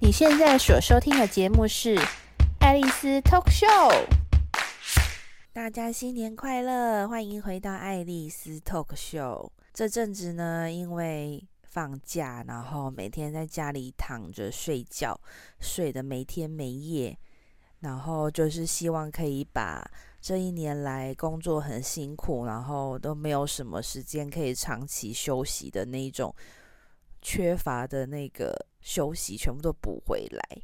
你现在所收听的节目是《爱丽丝 Talk Show》。大家新年快乐，欢迎回到《爱丽丝 Talk Show》。这阵子呢，因为放假，然后每天在家里躺着睡觉，睡得没天没夜，然后就是希望可以把这一年来工作很辛苦，然后都没有什么时间可以长期休息的那种缺乏的那个。休息全部都补回来，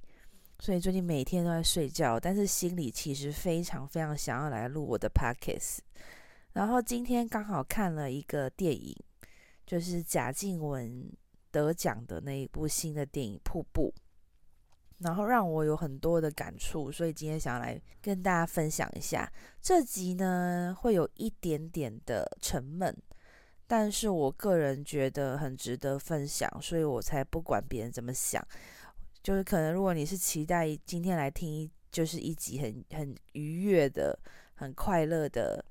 所以最近每天都在睡觉，但是心里其实非常非常想要来录我的 podcast。然后今天刚好看了一个电影，就是贾静雯得奖的那一部新的电影《瀑布》，然后让我有很多的感触，所以今天想要来跟大家分享一下。这集呢会有一点点的沉闷。但是我个人觉得很值得分享，所以我才不管别人怎么想。就是可能如果你是期待今天来听一，就是一集很很愉悦的、很快乐的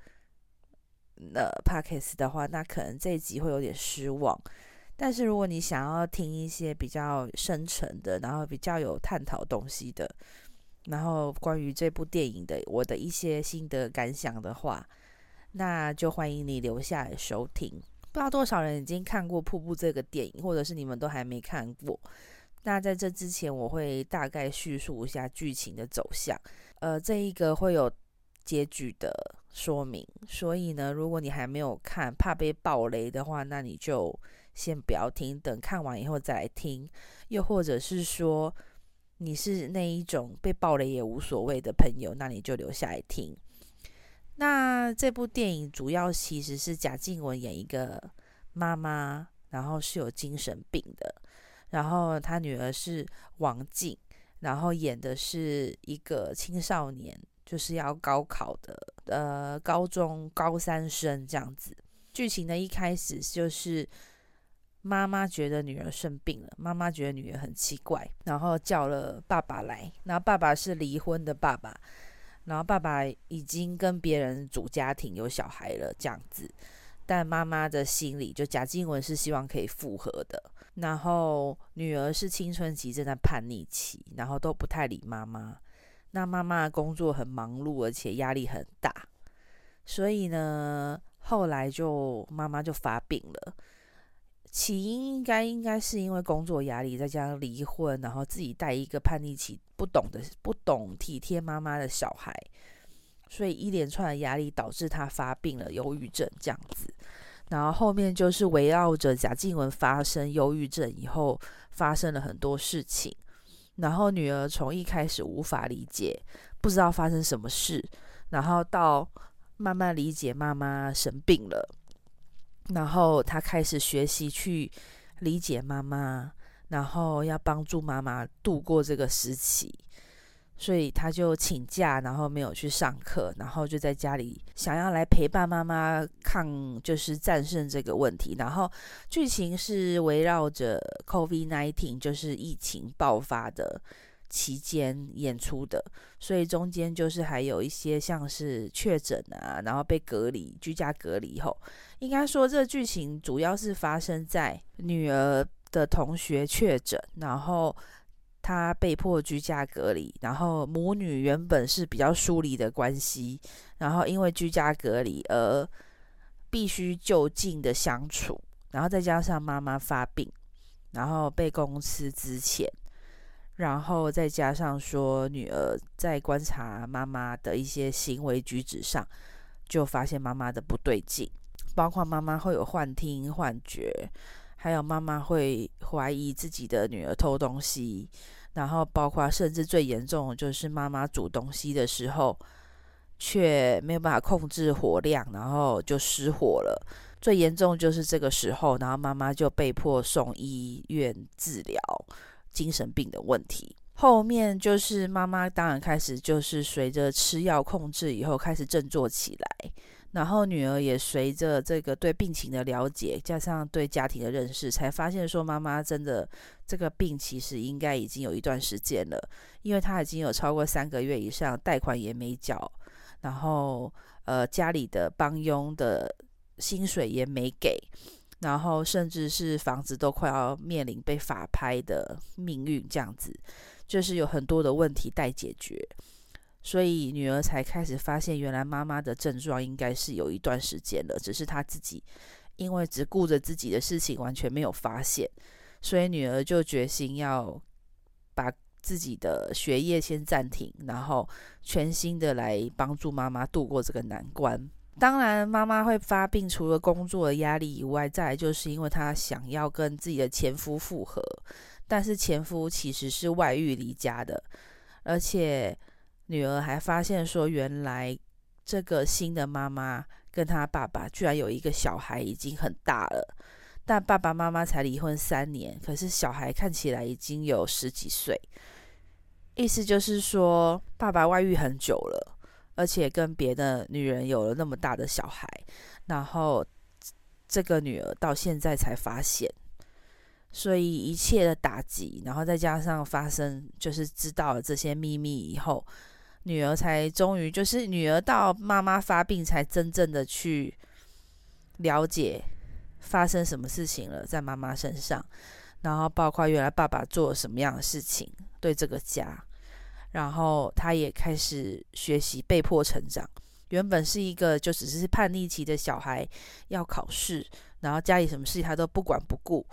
那 Podcast 的话，那可能这一集会有点失望。但是如果你想要听一些比较深沉的，然后比较有探讨东西的，然后关于这部电影的我的一些心得感想的话，那就欢迎你留下来收听。不知道多少人已经看过《瀑布》这个电影，或者是你们都还没看过。那在这之前，我会大概叙述一下剧情的走向。呃，这一个会有结局的说明，所以呢，如果你还没有看，怕被爆雷的话，那你就先不要听，等看完以后再来听。又或者是说，你是那一种被爆雷也无所谓的朋友，那你就留下来听。那这部电影主要其实是贾静雯演一个妈妈，然后是有精神病的，然后她女儿是王静，然后演的是一个青少年，就是要高考的，呃，高中高三生这样子。剧情的一开始就是妈妈觉得女儿生病了，妈妈觉得女儿很奇怪，然后叫了爸爸来，然后爸爸是离婚的爸爸。然后爸爸已经跟别人组家庭有小孩了，这样子，但妈妈的心里就贾静雯是希望可以复合的。然后女儿是青春期正在叛逆期，然后都不太理妈妈。那妈妈的工作很忙碌，而且压力很大，所以呢，后来就妈妈就发病了。起因应该应该是因为工作压力，再加上离婚，然后自己带一个叛逆期、不懂的、不懂体贴妈妈的小孩，所以一连串的压力导致他发病了，忧郁症这样子。然后后面就是围绕着贾静雯发生忧郁症以后，发生了很多事情。然后女儿从一开始无法理解，不知道发生什么事，然后到慢慢理解妈妈生病了。然后他开始学习去理解妈妈，然后要帮助妈妈度过这个时期，所以他就请假，然后没有去上课，然后就在家里想要来陪伴妈妈抗，就是战胜这个问题。然后剧情是围绕着 COVID-19，就是疫情爆发的期间演出的，所以中间就是还有一些像是确诊啊，然后被隔离、居家隔离后，应该说这剧情主要是发生在女儿的同学确诊，然后她被迫居家隔离，然后母女原本是比较疏离的关系，然后因为居家隔离而必须就近的相处，然后再加上妈妈发病，然后被公司支遣。然后再加上说，女儿在观察妈妈的一些行为举止上，就发现妈妈的不对劲，包括妈妈会有幻听、幻觉，还有妈妈会怀疑自己的女儿偷东西，然后包括甚至最严重的就是妈妈煮东西的时候，却没有办法控制火量，然后就失火了。最严重就是这个时候，然后妈妈就被迫送医院治疗。精神病的问题，后面就是妈妈当然开始就是随着吃药控制以后开始振作起来，然后女儿也随着这个对病情的了解，加上对家庭的认识，才发现说妈妈真的这个病其实应该已经有一段时间了，因为她已经有超过三个月以上贷款也没缴，然后呃家里的帮佣的薪水也没给。然后甚至是房子都快要面临被法拍的命运，这样子，就是有很多的问题待解决，所以女儿才开始发现，原来妈妈的症状应该是有一段时间了，只是她自己因为只顾着自己的事情，完全没有发现，所以女儿就决心要把自己的学业先暂停，然后全心的来帮助妈妈度过这个难关。当然，妈妈会发病，除了工作的压力以外，再来就是因为她想要跟自己的前夫复合，但是前夫其实是外遇离家的，而且女儿还发现说，原来这个新的妈妈跟她爸爸居然有一个小孩，已经很大了，但爸爸妈妈才离婚三年，可是小孩看起来已经有十几岁，意思就是说，爸爸外遇很久了。而且跟别的女人有了那么大的小孩，然后这个女儿到现在才发现，所以一切的打击，然后再加上发生，就是知道了这些秘密以后，女儿才终于就是女儿到妈妈发病才真正的去了解发生什么事情了，在妈妈身上，然后包括原来爸爸做了什么样的事情对这个家。然后他也开始学习，被迫成长。原本是一个就只是叛逆期的小孩，要考试，然后家里什么事情他都不管不顾。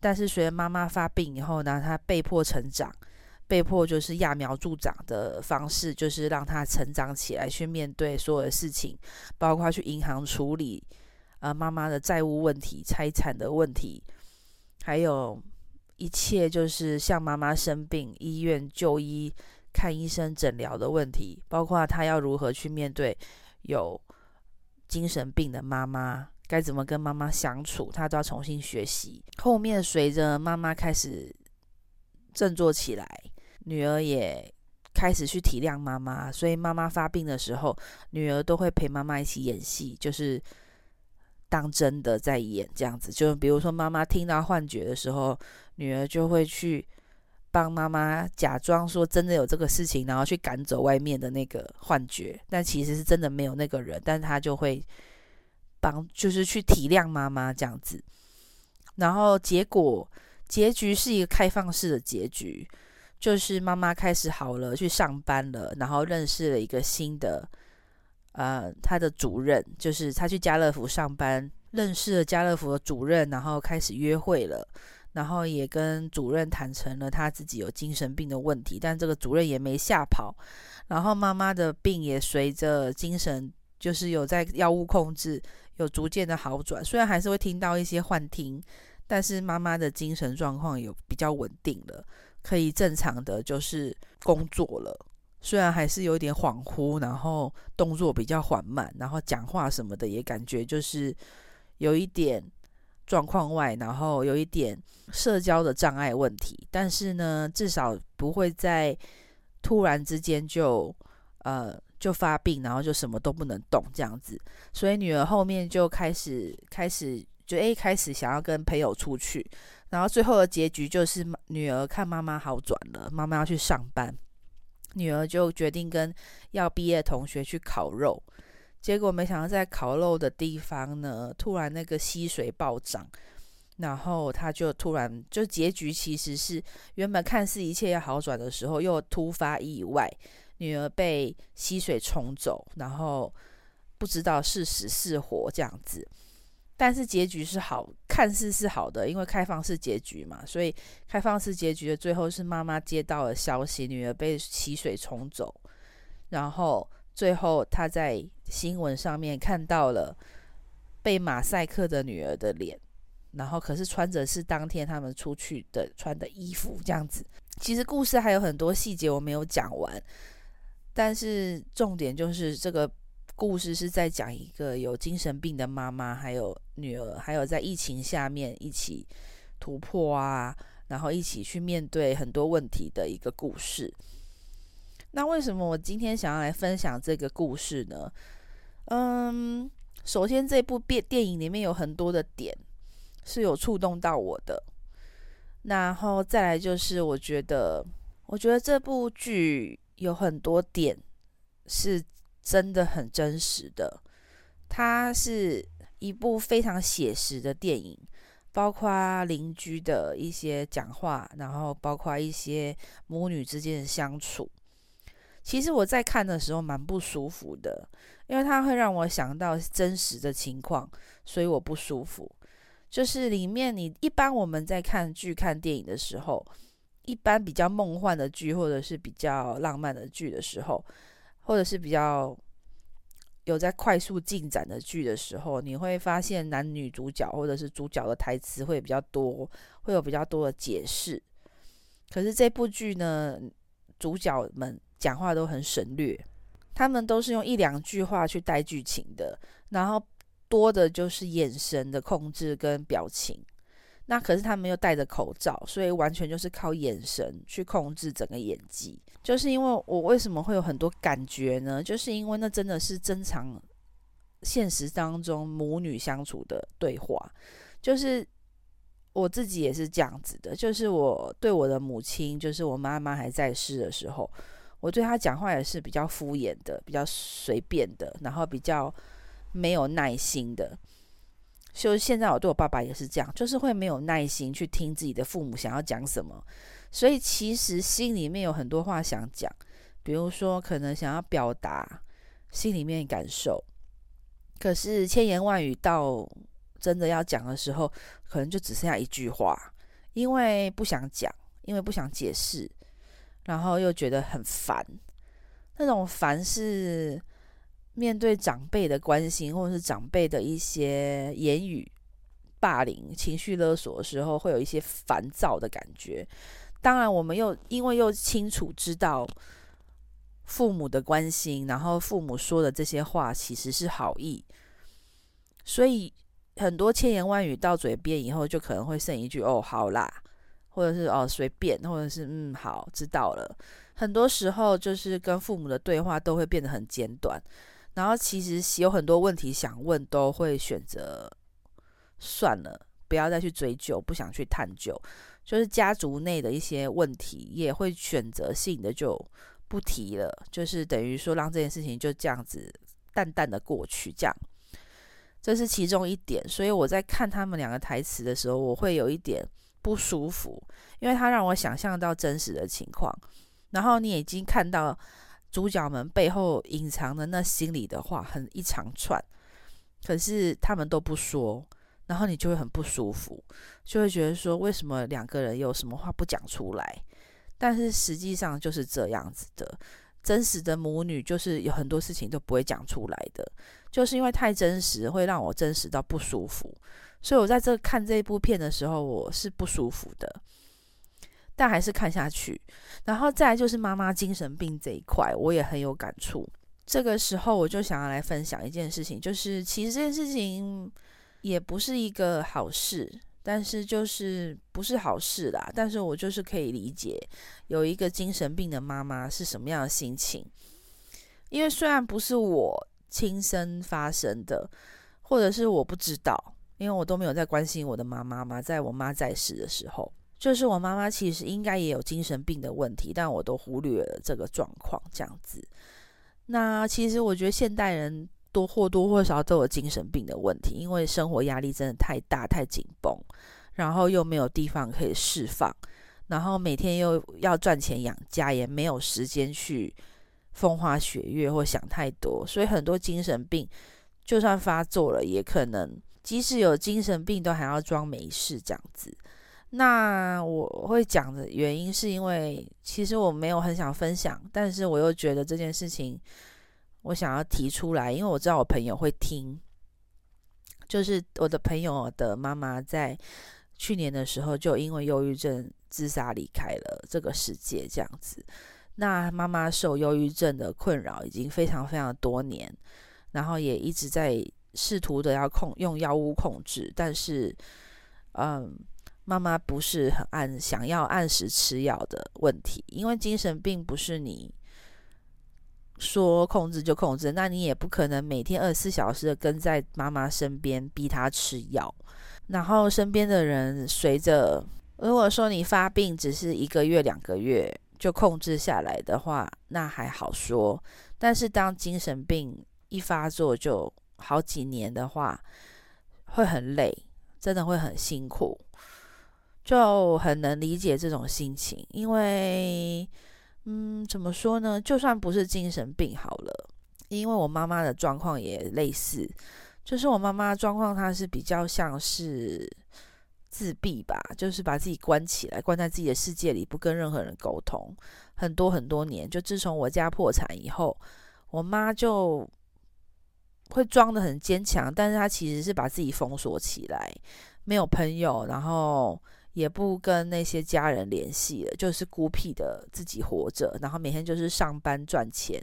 但是随着妈妈发病以后呢，他被迫成长，被迫就是揠苗助长的方式，就是让他成长起来，去面对所有的事情，包括去银行处理呃妈妈的债务问题、财产的问题，还有一切就是像妈妈生病，医院就医。看医生诊疗的问题，包括他要如何去面对有精神病的妈妈，该怎么跟妈妈相处，他都要重新学习。后面随着妈妈开始振作起来，女儿也开始去体谅妈妈，所以妈妈发病的时候，女儿都会陪妈妈一起演戏，就是当真的在演这样子。就比如说妈妈听到幻觉的时候，女儿就会去。帮妈妈假装说真的有这个事情，然后去赶走外面的那个幻觉，但其实是真的没有那个人，但他就会帮，就是去体谅妈妈这样子。然后结果结局是一个开放式的结局，就是妈妈开始好了，去上班了，然后认识了一个新的，呃，他的主任，就是他去家乐福上班，认识了家乐福的主任，然后开始约会了。然后也跟主任坦诚了他自己有精神病的问题，但这个主任也没吓跑。然后妈妈的病也随着精神，就是有在药物控制，有逐渐的好转。虽然还是会听到一些幻听，但是妈妈的精神状况有比较稳定了，可以正常的就是工作了。虽然还是有点恍惚，然后动作比较缓慢，然后讲话什么的也感觉就是有一点。状况外，然后有一点社交的障碍问题，但是呢，至少不会在突然之间就呃就发病，然后就什么都不能动这样子。所以女儿后面就开始开始就诶开始想要跟朋友出去，然后最后的结局就是女儿看妈妈好转了，妈妈要去上班，女儿就决定跟要毕业同学去烤肉。结果没想到，在烤肉的地方呢，突然那个溪水暴涨，然后他就突然就结局其实是原本看似一切要好转的时候，又突发意外，女儿被溪水冲走，然后不知道是死是活这样子。但是结局是好，看似是好的，因为开放式结局嘛，所以开放式结局的最后是妈妈接到了消息，女儿被溪水冲走，然后。最后，他在新闻上面看到了被马赛克的女儿的脸，然后可是穿着是当天他们出去的穿的衣服，这样子。其实故事还有很多细节我没有讲完，但是重点就是这个故事是在讲一个有精神病的妈妈，还有女儿，还有在疫情下面一起突破啊，然后一起去面对很多问题的一个故事。那为什么我今天想要来分享这个故事呢？嗯，首先这部电电影里面有很多的点是有触动到我的，然后再来就是我觉得，我觉得这部剧有很多点是真的很真实的，它是一部非常写实的电影，包括邻居的一些讲话，然后包括一些母女之间的相处。其实我在看的时候蛮不舒服的，因为它会让我想到真实的情况，所以我不舒服。就是里面你一般我们在看剧、看电影的时候，一般比较梦幻的剧或者是比较浪漫的剧的时候，或者是比较有在快速进展的剧的时候，你会发现男女主角或者是主角的台词会比较多，会有比较多的解释。可是这部剧呢，主角们。讲话都很省略，他们都是用一两句话去带剧情的，然后多的就是眼神的控制跟表情。那可是他们又戴着口罩，所以完全就是靠眼神去控制整个演技。就是因为我为什么会有很多感觉呢？就是因为那真的是正常现实当中母女相处的对话，就是我自己也是这样子的。就是我对我的母亲，就是我妈妈还在世的时候。我对他讲话也是比较敷衍的，比较随便的，然后比较没有耐心的。就现在我对我爸爸也是这样，就是会没有耐心去听自己的父母想要讲什么，所以其实心里面有很多话想讲，比如说可能想要表达心里面感受，可是千言万语到真的要讲的时候，可能就只剩下一句话，因为不想讲，因为不想解释。然后又觉得很烦，那种烦是面对长辈的关心，或者是长辈的一些言语霸凌、情绪勒索的时候，会有一些烦躁的感觉。当然，我们又因为又清楚知道父母的关心，然后父母说的这些话其实是好意，所以很多千言万语到嘴边以后，就可能会剩一句“哦，好啦”。或者是哦随便，或者是嗯好知道了。很多时候就是跟父母的对话都会变得很简短，然后其实有很多问题想问，都会选择算了，不要再去追究，不想去探究。就是家族内的一些问题，也会选择性的就不提了，就是等于说让这件事情就这样子淡淡的过去，这样。这是其中一点。所以我在看他们两个台词的时候，我会有一点。不舒服，因为它让我想象到真实的情况，然后你已经看到主角们背后隐藏的那心里的话，很一长串，可是他们都不说，然后你就会很不舒服，就会觉得说，为什么两个人有什么话不讲出来？但是实际上就是这样子的，真实的母女就是有很多事情都不会讲出来的，就是因为太真实，会让我真实到不舒服。所以我在这看这一部片的时候，我是不舒服的，但还是看下去。然后再来就是妈妈精神病这一块，我也很有感触。这个时候我就想要来分享一件事情，就是其实这件事情也不是一个好事，但是就是不是好事啦。但是我就是可以理解有一个精神病的妈妈是什么样的心情，因为虽然不是我亲身发生的，或者是我不知道。因为我都没有在关心我的妈妈嘛，在我妈在世的时候，就是我妈妈其实应该也有精神病的问题，但我都忽略了这个状况，这样子。那其实我觉得现代人多或多或少都有精神病的问题，因为生活压力真的太大太紧绷，然后又没有地方可以释放，然后每天又要赚钱养家，也没有时间去风花雪月或想太多，所以很多精神病就算发作了，也可能。即使有精神病，都还要装没事这样子。那我会讲的原因，是因为其实我没有很想分享，但是我又觉得这件事情我想要提出来，因为我知道我朋友会听。就是我的朋友的妈妈在去年的时候就因为忧郁症自杀离开了这个世界，这样子。那妈妈受忧郁症的困扰已经非常非常多年，然后也一直在。试图的要控用药物控制，但是，嗯，妈妈不是很按想要按时吃药的问题，因为精神病不是你说控制就控制，那你也不可能每天二十四小时的跟在妈妈身边逼她吃药，然后身边的人随着，如果说你发病只是一个月两个月就控制下来的话，那还好说，但是当精神病一发作就好几年的话，会很累，真的会很辛苦，就很能理解这种心情。因为，嗯，怎么说呢？就算不是精神病好了，因为我妈妈的状况也类似，就是我妈妈状况，她是比较像是自闭吧，就是把自己关起来，关在自己的世界里，不跟任何人沟通，很多很多年。就自从我家破产以后，我妈就。会装得很坚强，但是他其实是把自己封锁起来，没有朋友，然后也不跟那些家人联系了，就是孤僻的自己活着，然后每天就是上班赚钱，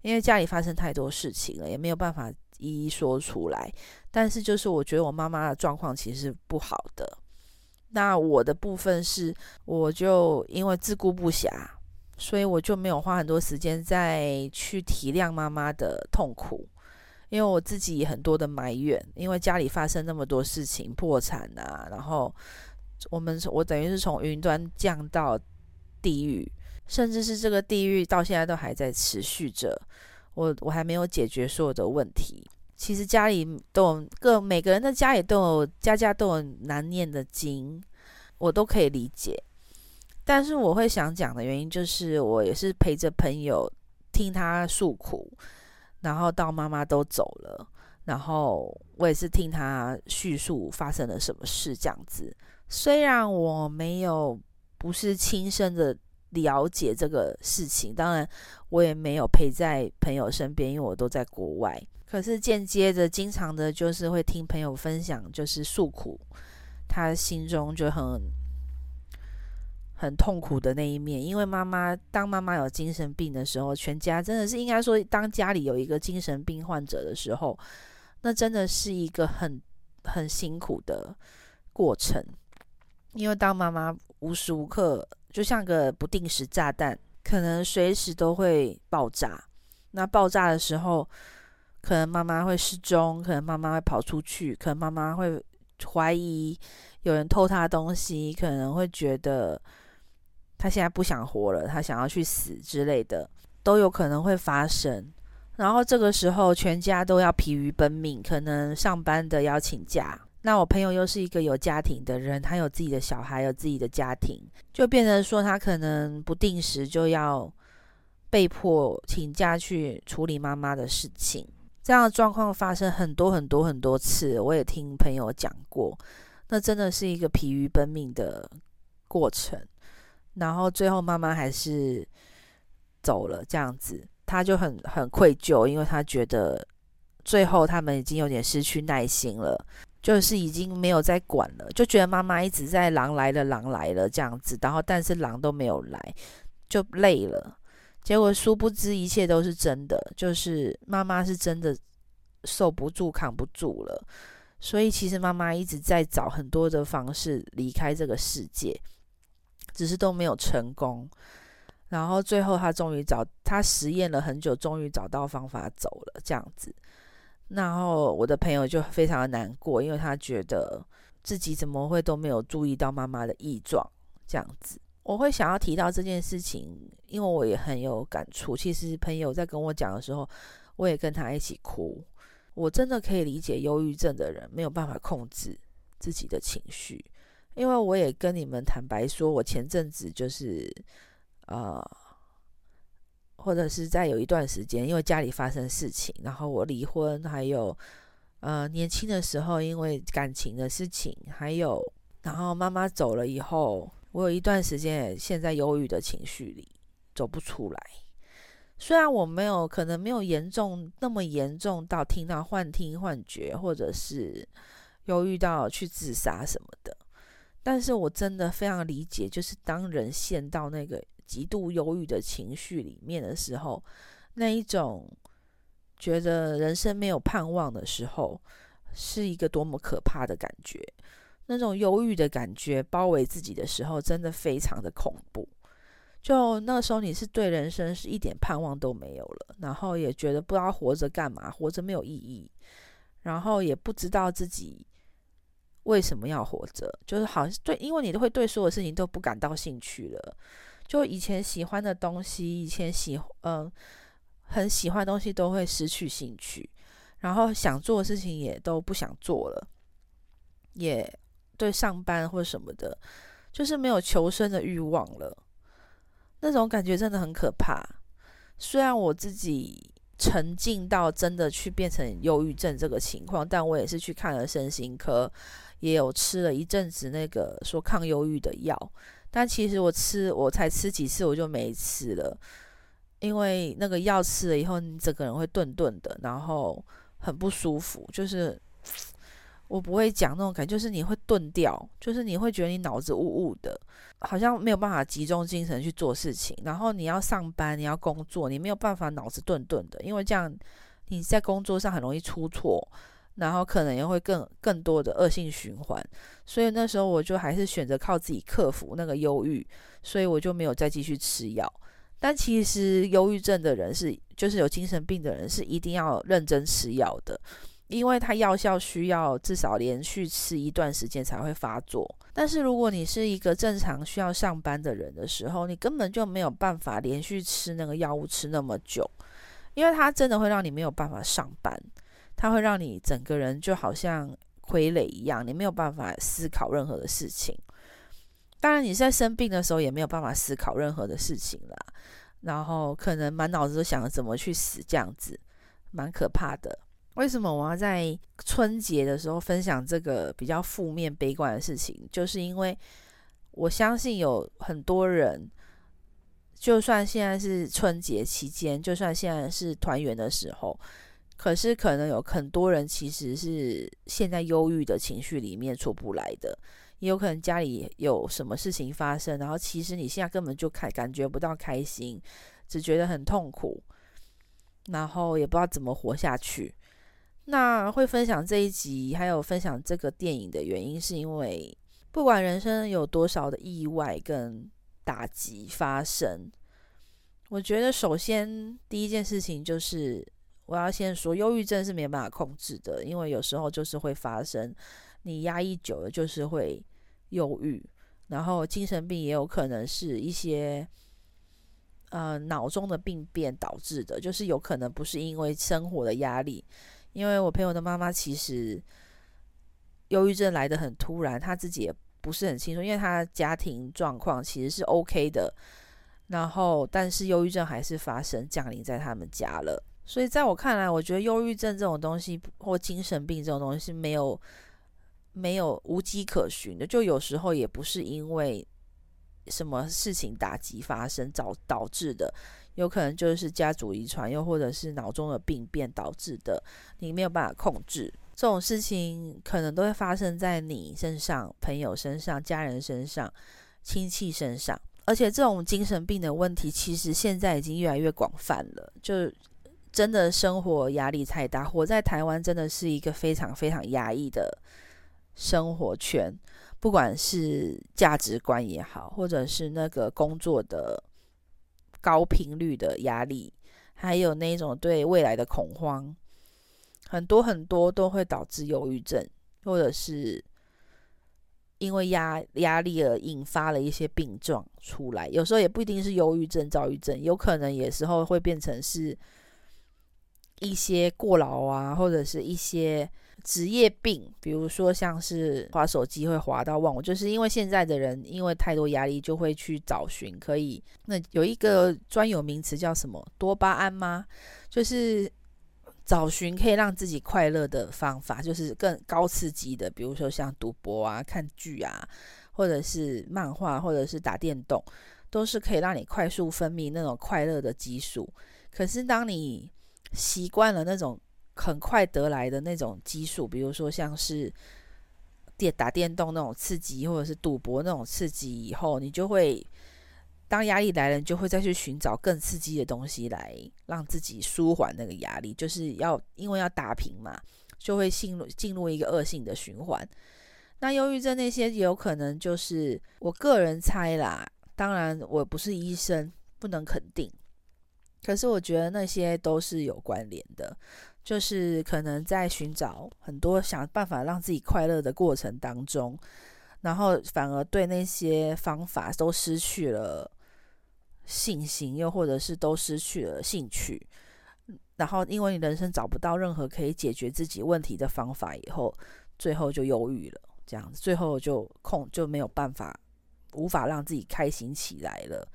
因为家里发生太多事情了，也没有办法一一说出来。但是就是我觉得我妈妈的状况其实是不好的。那我的部分是，我就因为自顾不暇，所以我就没有花很多时间再去体谅妈妈的痛苦。因为我自己很多的埋怨，因为家里发生那么多事情，破产啊，然后我们我等于是从云端降到地狱，甚至是这个地狱到现在都还在持续着，我我还没有解决所有的问题。其实家里都有各每个人的家里都有家家都有难念的经，我都可以理解。但是我会想讲的原因就是，我也是陪着朋友听他诉苦。然后到妈妈都走了，然后我也是听他叙述发生了什么事这样子。虽然我没有不是亲身的了解这个事情，当然我也没有陪在朋友身边，因为我都在国外。可是间接的，经常的就是会听朋友分享，就是诉苦，他心中就很。很痛苦的那一面，因为妈妈当妈妈有精神病的时候，全家真的是应该说，当家里有一个精神病患者的时候，那真的是一个很很辛苦的过程。因为当妈妈无时无刻就像个不定时炸弹，可能随时都会爆炸。那爆炸的时候，可能妈妈会失踪，可能妈妈会跑出去，可能妈妈会怀疑有人偷她东西，可能会觉得。他现在不想活了，他想要去死之类的，都有可能会发生。然后这个时候，全家都要疲于奔命，可能上班的要请假。那我朋友又是一个有家庭的人，他有自己的小孩，有自己的家庭，就变成说他可能不定时就要被迫请假去处理妈妈的事情。这样的状况发生很多很多很多次，我也听朋友讲过。那真的是一个疲于奔命的过程。然后最后妈妈还是走了，这样子，他就很很愧疚，因为他觉得最后他们已经有点失去耐心了，就是已经没有再管了，就觉得妈妈一直在狼来了，狼来了这样子，然后但是狼都没有来，就累了。结果殊不知一切都是真的，就是妈妈是真的受不住、扛不住了，所以其实妈妈一直在找很多的方式离开这个世界。只是都没有成功，然后最后他终于找他实验了很久，终于找到方法走了这样子。然后我的朋友就非常的难过，因为他觉得自己怎么会都没有注意到妈妈的异状这样子。我会想要提到这件事情，因为我也很有感触。其实朋友在跟我讲的时候，我也跟他一起哭。我真的可以理解忧郁症的人没有办法控制自己的情绪。因为我也跟你们坦白说，我前阵子就是，呃，或者是在有一段时间，因为家里发生事情，然后我离婚，还有呃年轻的时候因为感情的事情，还有然后妈妈走了以后，我有一段时间也陷在忧郁的情绪里走不出来。虽然我没有可能没有严重那么严重到听到幻听幻觉，或者是忧郁到去自杀什么的。但是我真的非常理解，就是当人陷到那个极度忧郁的情绪里面的时候，那一种觉得人生没有盼望的时候，是一个多么可怕的感觉。那种忧郁的感觉包围自己的时候，真的非常的恐怖。就那时候，你是对人生是一点盼望都没有了，然后也觉得不知道活着干嘛，活着没有意义，然后也不知道自己。为什么要活着？就是好像对，因为你都会对所有事情都不感到兴趣了。就以前喜欢的东西，以前喜嗯很喜欢的东西都会失去兴趣，然后想做的事情也都不想做了。也对上班或什么的，就是没有求生的欲望了。那种感觉真的很可怕。虽然我自己沉浸到真的去变成忧郁症这个情况，但我也是去看了身心科，也有吃了一阵子那个说抗忧郁的药。但其实我吃我才吃几次我就没吃了，因为那个药吃了以后，你整个人会顿顿的，然后很不舒服，就是。我不会讲那种感觉，就是你会顿掉，就是你会觉得你脑子雾雾的，好像没有办法集中精神去做事情。然后你要上班，你要工作，你没有办法脑子顿顿的，因为这样你在工作上很容易出错，然后可能也会更更多的恶性循环。所以那时候我就还是选择靠自己克服那个忧郁，所以我就没有再继续吃药。但其实忧郁症的人是，就是有精神病的人是一定要认真吃药的。因为它药效需要至少连续吃一段时间才会发作，但是如果你是一个正常需要上班的人的时候，你根本就没有办法连续吃那个药物吃那么久，因为它真的会让你没有办法上班，它会让你整个人就好像傀儡一样，你没有办法思考任何的事情。当然，你在生病的时候也没有办法思考任何的事情啦，然后可能满脑子都想着怎么去死，这样子蛮可怕的。为什么我要在春节的时候分享这个比较负面、悲观的事情？就是因为我相信有很多人，就算现在是春节期间，就算现在是团圆的时候，可是可能有很多人其实是现在忧郁的情绪里面出不来的，也有可能家里有什么事情发生，然后其实你现在根本就开感觉不到开心，只觉得很痛苦，然后也不知道怎么活下去。那会分享这一集，还有分享这个电影的原因，是因为不管人生有多少的意外跟打击发生，我觉得首先第一件事情就是我要先说，忧郁症是没办法控制的，因为有时候就是会发生，你压抑久了就是会忧郁，然后精神病也有可能是一些呃脑中的病变导致的，就是有可能不是因为生活的压力。因为我朋友的妈妈其实忧郁症来得很突然，她自己也不是很清楚，因为她家庭状况其实是 OK 的，然后但是忧郁症还是发生降临在他们家了。所以在我看来，我觉得忧郁症这种东西或精神病这种东西没有没有无迹可寻的，就有时候也不是因为什么事情打击发生导导致的。有可能就是家族遗传，又或者是脑中的病变导致的，你没有办法控制。这种事情可能都会发生在你身上、朋友身上、家人身上、亲戚身上。而且这种精神病的问题，其实现在已经越来越广泛了。就真的生活压力太大，活在台湾真的是一个非常非常压抑的生活圈，不管是价值观也好，或者是那个工作的。高频率的压力，还有那种对未来的恐慌，很多很多都会导致忧郁症，或者是因为压压力而引发了一些病状出来。有时候也不一定是忧郁症、躁郁症，有可能有时候会变成是一些过劳啊，或者是一些。职业病，比如说像是滑手机会滑到忘我，就是因为现在的人因为太多压力，就会去找寻可以。那有一个专有名词叫什么？多巴胺吗？就是找寻可以让自己快乐的方法，就是更高刺激的，比如说像赌博啊、看剧啊，或者是漫画，或者是打电动，都是可以让你快速分泌那种快乐的激素。可是当你习惯了那种。很快得来的那种激素，比如说像是电打电动那种刺激，或者是赌博那种刺激，以后你就会当压力来了，你就会再去寻找更刺激的东西来让自己舒缓那个压力，就是要因为要打平嘛，就会进入进入一个恶性的循环。那忧郁症那些有可能就是我个人猜啦，当然我不是医生，不能肯定，可是我觉得那些都是有关联的。就是可能在寻找很多想办法让自己快乐的过程当中，然后反而对那些方法都失去了信心，又或者是都失去了兴趣。然后因为你人生找不到任何可以解决自己问题的方法，以后最后就忧郁了。这样子，最后就控就没有办法，无法让自己开心起来了。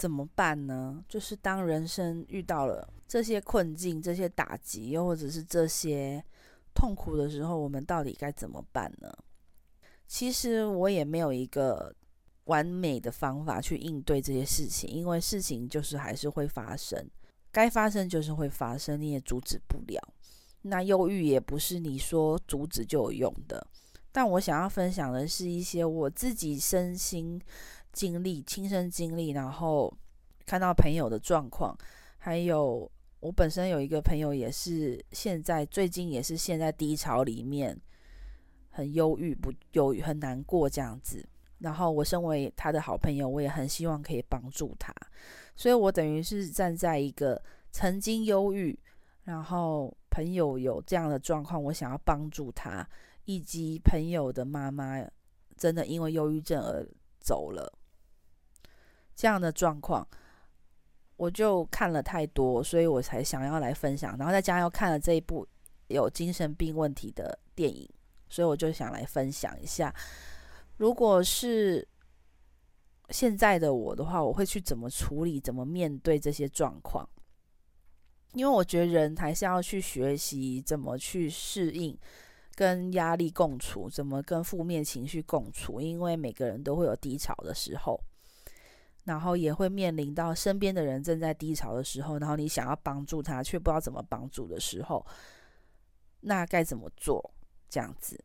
怎么办呢？就是当人生遇到了这些困境、这些打击，又或者是这些痛苦的时候，我们到底该怎么办呢？其实我也没有一个完美的方法去应对这些事情，因为事情就是还是会发生，该发生就是会发生，你也阻止不了。那忧郁也不是你说阻止就有用的。但我想要分享的是一些我自己身心。经历亲身经历，然后看到朋友的状况，还有我本身有一个朋友也是现在最近也是陷在低潮里面，很忧郁不忧郁很难过这样子。然后我身为他的好朋友，我也很希望可以帮助他，所以我等于是站在一个曾经忧郁，然后朋友有这样的状况，我想要帮助他，以及朋友的妈妈真的因为忧郁症而走了。这样的状况，我就看了太多，所以我才想要来分享。然后再加上又看了这一部有精神病问题的电影，所以我就想来分享一下。如果是现在的我的话，我会去怎么处理、怎么面对这些状况？因为我觉得人还是要去学习怎么去适应跟压力共处，怎么跟负面情绪共处。因为每个人都会有低潮的时候。然后也会面临到身边的人正在低潮的时候，然后你想要帮助他，却不知道怎么帮助的时候，那该怎么做？这样子。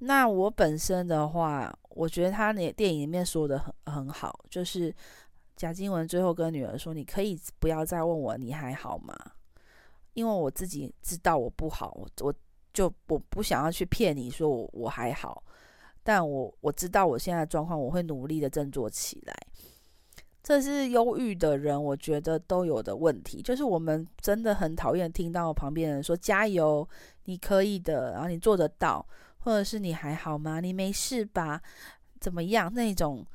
那我本身的话，我觉得他那电影里面说的很很好，就是贾静雯最后跟女儿说：“你可以不要再问我你还好吗？因为我自己知道我不好，我我就我不想要去骗你说我我还好，但我我知道我现在的状况，我会努力的振作起来。”这是忧郁的人，我觉得都有的问题，就是我们真的很讨厌听到旁边人说“加油，你可以的”，然后你做得到，或者是“你还好吗？你没事吧？怎么样？”那种，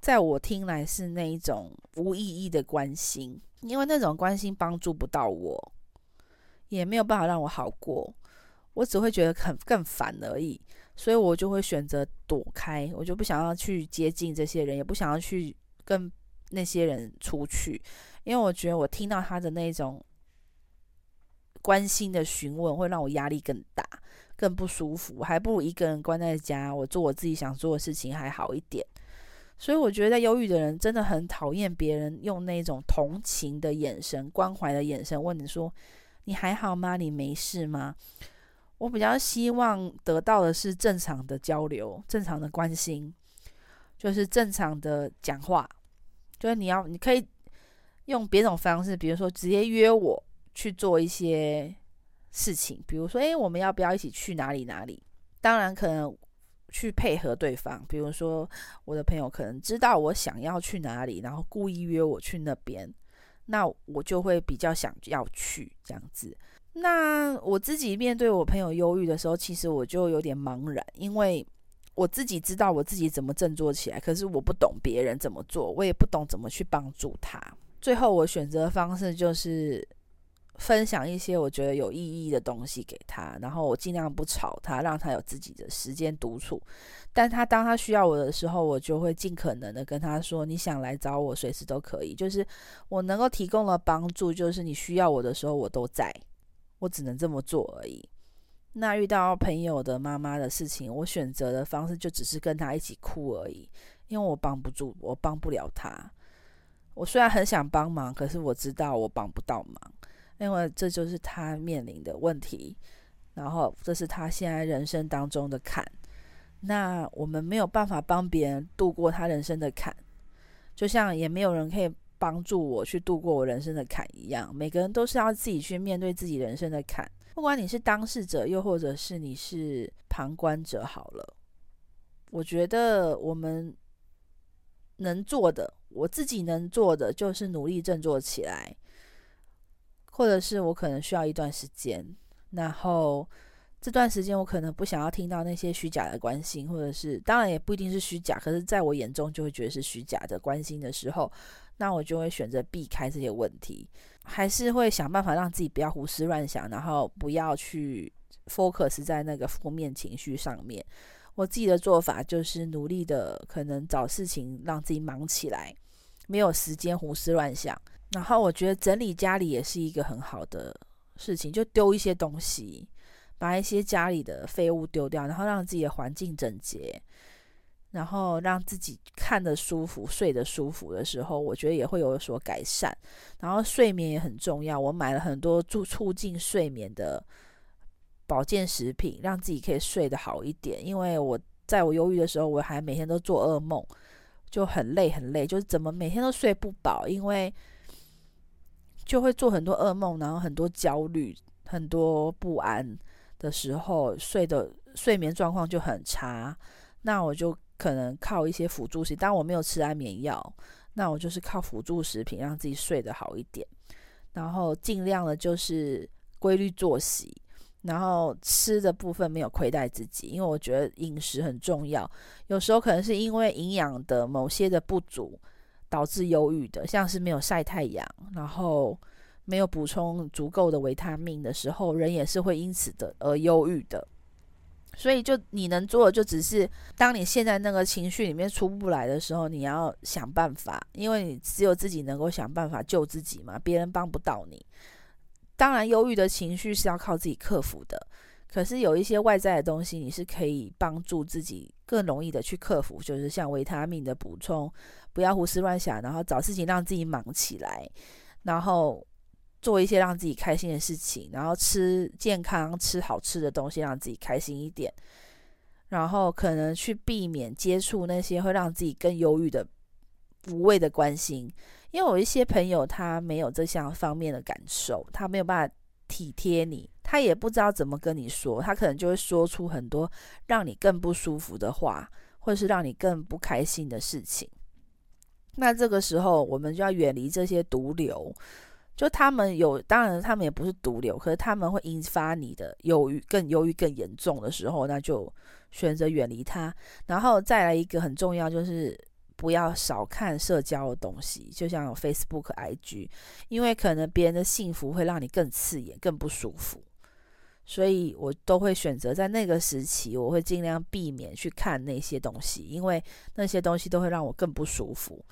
在我听来是那一种无意义的关心，因为那种关心帮助不到我，也没有办法让我好过，我只会觉得很更烦而已，所以我就会选择躲开，我就不想要去接近这些人，也不想要去跟。那些人出去，因为我觉得我听到他的那种关心的询问，会让我压力更大，更不舒服，还不如一个人关在家，我做我自己想做的事情还好一点。所以我觉得，忧郁的人真的很讨厌别人用那种同情的眼神、关怀的眼神问你说：“你还好吗？你没事吗？”我比较希望得到的是正常的交流、正常的关心，就是正常的讲话。就是你要，你可以用别种方式，比如说直接约我去做一些事情，比如说，诶，我们要不要一起去哪里哪里？当然可能去配合对方，比如说我的朋友可能知道我想要去哪里，然后故意约我去那边，那我就会比较想要去这样子。那我自己面对我朋友忧郁的时候，其实我就有点茫然，因为。我自己知道我自己怎么振作起来，可是我不懂别人怎么做，我也不懂怎么去帮助他。最后我选择的方式就是分享一些我觉得有意义的东西给他，然后我尽量不吵他，让他有自己的时间独处。但他当他需要我的时候，我就会尽可能的跟他说：“你想来找我，随时都可以。”就是我能够提供的帮助，就是你需要我的时候，我都在。我只能这么做而已。那遇到朋友的妈妈的事情，我选择的方式就只是跟她一起哭而已，因为我帮不住，我帮不了她。我虽然很想帮忙，可是我知道我帮不到忙，因为这就是她面临的问题，然后这是她现在人生当中的坎。那我们没有办法帮别人度过他人生的坎，就像也没有人可以帮助我去度过我人生的坎一样，每个人都是要自己去面对自己人生的坎。不管你是当事者，又或者是你是旁观者，好了，我觉得我们能做的，我自己能做的，就是努力振作起来，或者是我可能需要一段时间，然后这段时间我可能不想要听到那些虚假的关心，或者是当然也不一定是虚假，可是在我眼中就会觉得是虚假的关心的时候，那我就会选择避开这些问题。还是会想办法让自己不要胡思乱想，然后不要去 focus 在那个负面情绪上面。我自己的做法就是努力的，可能找事情让自己忙起来，没有时间胡思乱想。然后我觉得整理家里也是一个很好的事情，就丢一些东西，把一些家里的废物丢掉，然后让自己的环境整洁，然后让自己看得舒服、睡得舒服的时候，我觉得也会有所改善。然后睡眠也很重要，我买了很多助促进睡眠的保健食品，让自己可以睡得好一点。因为我在我忧郁的时候，我还每天都做噩梦，就很累很累，就是怎么每天都睡不饱，因为。就会做很多噩梦，然后很多焦虑、很多不安的时候，睡的睡眠状况就很差。那我就可能靠一些辅助食品，当我没有吃安眠药，那我就是靠辅助食品让自己睡得好一点。然后尽量的就是规律作息，然后吃的部分没有亏待自己，因为我觉得饮食很重要。有时候可能是因为营养的某些的不足。导致忧郁的，像是没有晒太阳，然后没有补充足够的维他命的时候，人也是会因此的而忧郁的。所以，就你能做的，就只是当你现在那个情绪里面出不来的时候，你要想办法，因为你只有自己能够想办法救自己嘛，别人帮不到你。当然，忧郁的情绪是要靠自己克服的。可是有一些外在的东西，你是可以帮助自己更容易的去克服，就是像维他命的补充，不要胡思乱想，然后找事情让自己忙起来，然后做一些让自己开心的事情，然后吃健康、吃好吃的东西，让自己开心一点，然后可能去避免接触那些会让自己更忧郁的无谓的关心，因为有一些朋友他没有这项方面的感受，他没有办法体贴你。他也不知道怎么跟你说，他可能就会说出很多让你更不舒服的话，或者是让你更不开心的事情。那这个时候，我们就要远离这些毒瘤。就他们有，当然他们也不是毒瘤，可是他们会引发你的忧郁，更忧郁更严重的时候，那就选择远离他。然后再来一个很重要，就是。不要少看社交的东西，就像 Facebook、IG，因为可能别人的幸福会让你更刺眼、更不舒服，所以我都会选择在那个时期，我会尽量避免去看那些东西，因为那些东西都会让我更不舒服。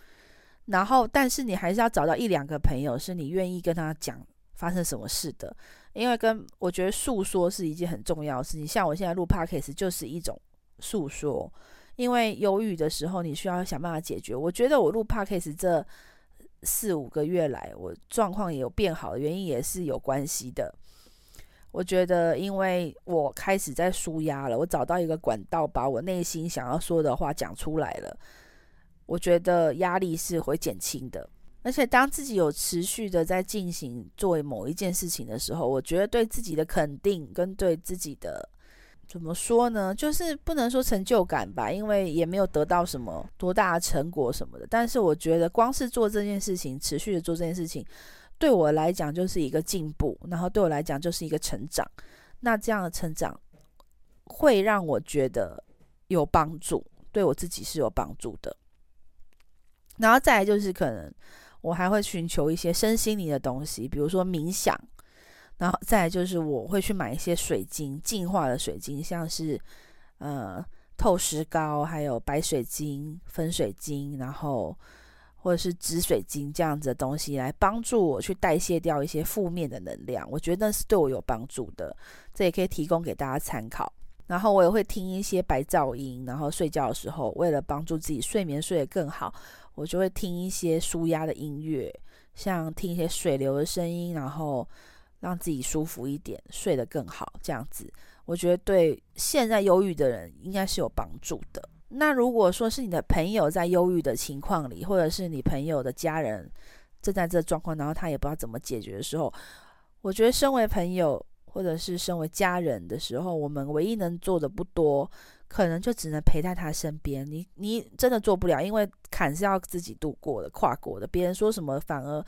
然后，但是你还是要找到一两个朋友，是你愿意跟他讲发生什么事的，因为跟我觉得诉说是一件很重要的事情。像我现在录 Podcast 就是一种诉说。因为忧郁的时候，你需要想办法解决。我觉得我录 Podcast 这四五个月来，我状况也有变好的原因，也是有关系的。我觉得，因为我开始在舒压了，我找到一个管道，把我内心想要说的话讲出来了。我觉得压力是会减轻的，而且当自己有持续的在进行做某一件事情的时候，我觉得对自己的肯定跟对自己的。怎么说呢？就是不能说成就感吧，因为也没有得到什么多大的成果什么的。但是我觉得，光是做这件事情，持续的做这件事情，对我来讲就是一个进步，然后对我来讲就是一个成长。那这样的成长会让我觉得有帮助，对我自己是有帮助的。然后再来就是，可能我还会寻求一些身心灵的东西，比如说冥想。然后再来就是我会去买一些水晶，净化的水晶，像是呃透石膏，还有白水晶、粉水晶，然后或者是紫水晶这样子的东西，来帮助我去代谢掉一些负面的能量。我觉得那是对我有帮助的，这也可以提供给大家参考。然后我也会听一些白噪音，然后睡觉的时候，为了帮助自己睡眠睡得更好，我就会听一些舒压的音乐，像听一些水流的声音，然后。让自己舒服一点，睡得更好，这样子，我觉得对现在忧郁的人应该是有帮助的。那如果说是你的朋友在忧郁的情况里，或者是你朋友的家人正在这状况，然后他也不知道怎么解决的时候，我觉得身为朋友或者是身为家人的时候，我们唯一能做的不多，可能就只能陪在他身边。你你真的做不了，因为坎是要自己度过的、跨过的。别人说什么，反而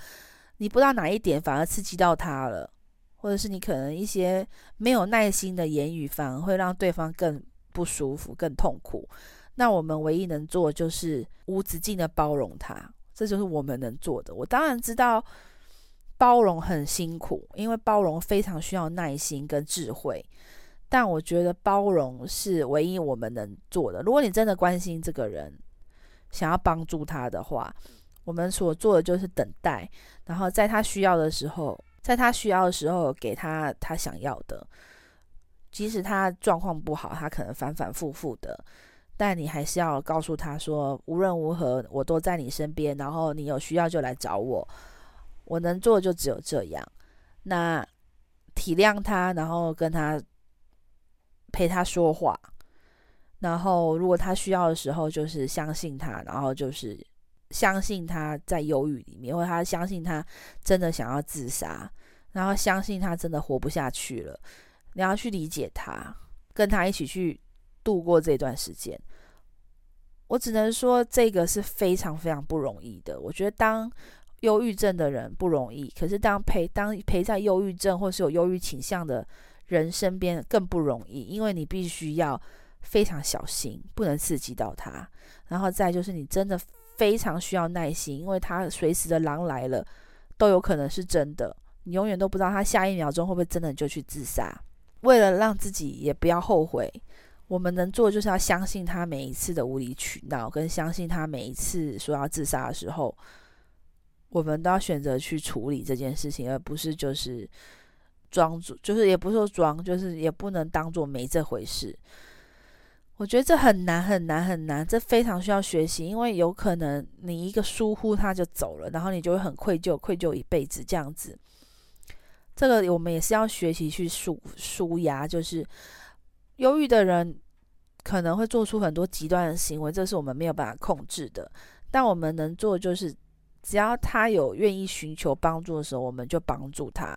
你不知道哪一点，反而刺激到他了。或者是你可能一些没有耐心的言语，反而会让对方更不舒服、更痛苦。那我们唯一能做就是无止境的包容他，这就是我们能做的。我当然知道包容很辛苦，因为包容非常需要耐心跟智慧。但我觉得包容是唯一我们能做的。如果你真的关心这个人，想要帮助他的话，我们所做的就是等待，然后在他需要的时候，在他需要的时候给他他想要的。即使他状况不好，他可能反反复复的，但你还是要告诉他说，无论如何，我都在你身边，然后你有需要就来找我。我能做的就只有这样。那体谅他，然后跟他陪他说话，然后如果他需要的时候，就是相信他，然后就是相信他在忧郁里面，或者他相信他真的想要自杀，然后相信他真的活不下去了。你要去理解他，跟他一起去度过这段时间。我只能说，这个是非常非常不容易的。我觉得当忧郁症的人不容易，可是当陪当陪在忧郁症或是有忧郁倾向的人身边更不容易，因为你必须要非常小心，不能刺激到他。然后再就是你真的非常需要耐心，因为他随时的狼来了都有可能是真的，你永远都不知道他下一秒钟会不会真的就去自杀。为了让自己也不要后悔，我们能做就是要相信他每一次的无理取闹，跟相信他每一次说要自杀的时候，我们都要选择去处理这件事情，而不是就是装作，就是也不是说装，就是也不能当做没这回事。我觉得这很难很难很难，这非常需要学习，因为有可能你一个疏忽他就走了，然后你就会很愧疚，愧疚一辈子这样子。这个我们也是要学习去疏疏压，就是忧郁的人可能会做出很多极端的行为，这是我们没有办法控制的。但我们能做的就是，只要他有愿意寻求帮助的时候，我们就帮助他。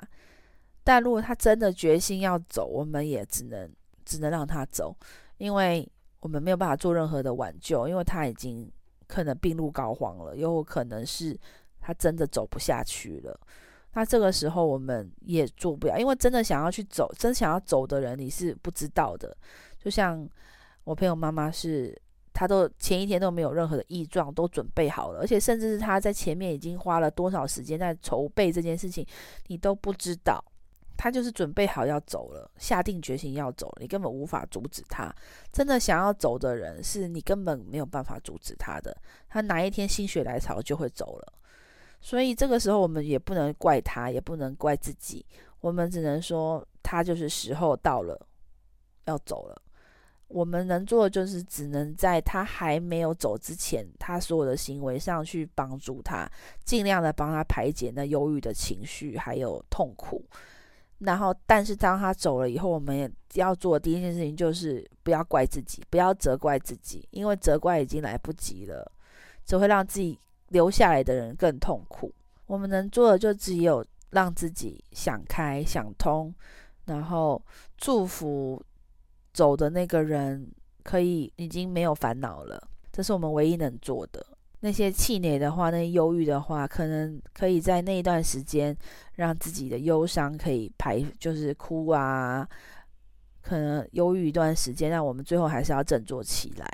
但如果他真的决心要走，我们也只能只能让他走，因为我们没有办法做任何的挽救，因为他已经可能病入膏肓了，又有可能是他真的走不下去了。那这个时候我们也做不了，因为真的想要去走，真想要走的人你是不知道的。就像我朋友妈妈是，她都前一天都没有任何的异状，都准备好了，而且甚至是她在前面已经花了多少时间在筹备这件事情，你都不知道。他就是准备好要走了，下定决心要走，你根本无法阻止他。真的想要走的人，是你根本没有办法阻止他的，他哪一天心血来潮就会走了。所以这个时候，我们也不能怪他，也不能怪自己，我们只能说他就是时候到了，要走了。我们能做的就是，只能在他还没有走之前，他所有的行为上去帮助他，尽量的帮他排解那忧郁的情绪还有痛苦。然后，但是当他走了以后，我们要做的第一件事情就是不要怪自己，不要责怪自己，因为责怪已经来不及了，只会让自己。留下来的人更痛苦。我们能做的就只有让自己想开、想通，然后祝福走的那个人可以已经没有烦恼了。这是我们唯一能做的。那些气馁的话，那些忧郁的话，可能可以在那一段时间让自己的忧伤可以排，就是哭啊，可能忧郁一段时间，但我们最后还是要振作起来。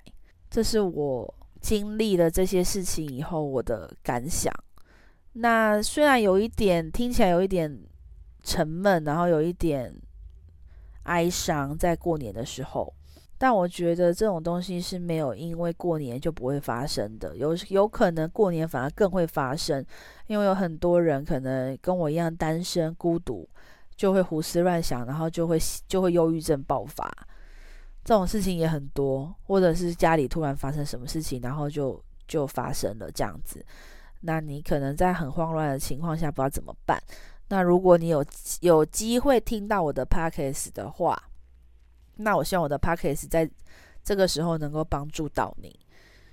这是我。经历了这些事情以后，我的感想。那虽然有一点听起来有一点沉闷，然后有一点哀伤，在过年的时候，但我觉得这种东西是没有因为过年就不会发生的，有有可能过年反而更会发生，因为有很多人可能跟我一样单身孤独，就会胡思乱想，然后就会就会忧郁症爆发。这种事情也很多，或者是家里突然发生什么事情，然后就就发生了这样子。那你可能在很慌乱的情况下，不知道怎么办。那如果你有有机会听到我的 podcast 的话，那我希望我的 podcast 在这个时候能够帮助到你，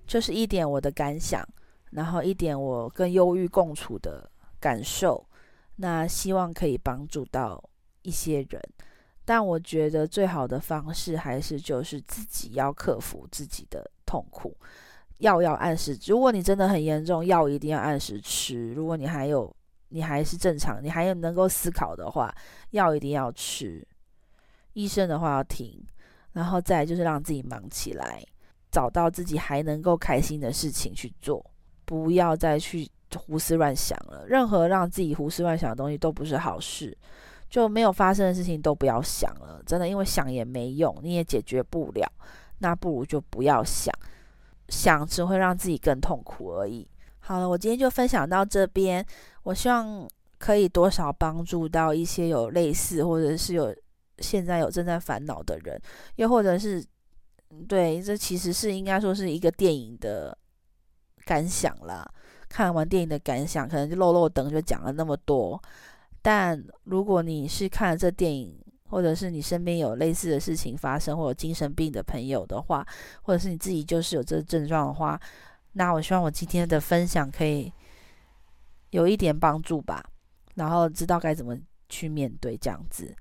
就是一点我的感想，然后一点我跟忧郁共处的感受。那希望可以帮助到一些人。但我觉得最好的方式还是就是自己要克服自己的痛苦，药要按时。如果你真的很严重，药一定要按时吃。如果你还有，你还是正常，你还有能够思考的话，药一定要吃。医生的话要听，然后再就是让自己忙起来，找到自己还能够开心的事情去做，不要再去胡思乱想了。任何让自己胡思乱想的东西都不是好事。就没有发生的事情都不要想了，真的，因为想也没用，你也解决不了，那不如就不要想，想只会让自己更痛苦而已。好了，我今天就分享到这边，我希望可以多少帮助到一些有类似或者是有现在有正在烦恼的人，又或者是对，这其实是应该说是一个电影的感想啦。看完电影的感想，可能就漏漏等就讲了那么多。但如果你是看了这电影，或者是你身边有类似的事情发生，或者精神病的朋友的话，或者是你自己就是有这症状的话，那我希望我今天的分享可以有一点帮助吧，然后知道该怎么去面对这样子。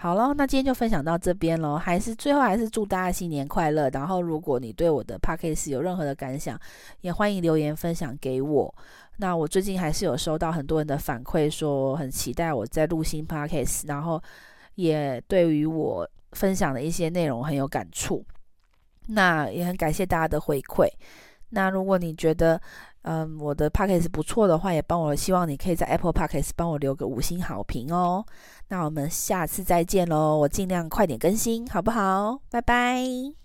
好了，那今天就分享到这边喽。还是最后还是祝大家新年快乐。然后如果你对我的 Podcast 有任何的感想，也欢迎留言分享给我。那我最近还是有收到很多人的反馈，说很期待我在录新 Podcast，然后也对于我分享的一些内容很有感触。那也很感谢大家的回馈。那如果你觉得，嗯，我的 Podcast 不错的话，也帮我，希望你可以在 Apple Podcast 帮我留个五星好评哦。那我们下次再见喽，我尽量快点更新，好不好？拜拜。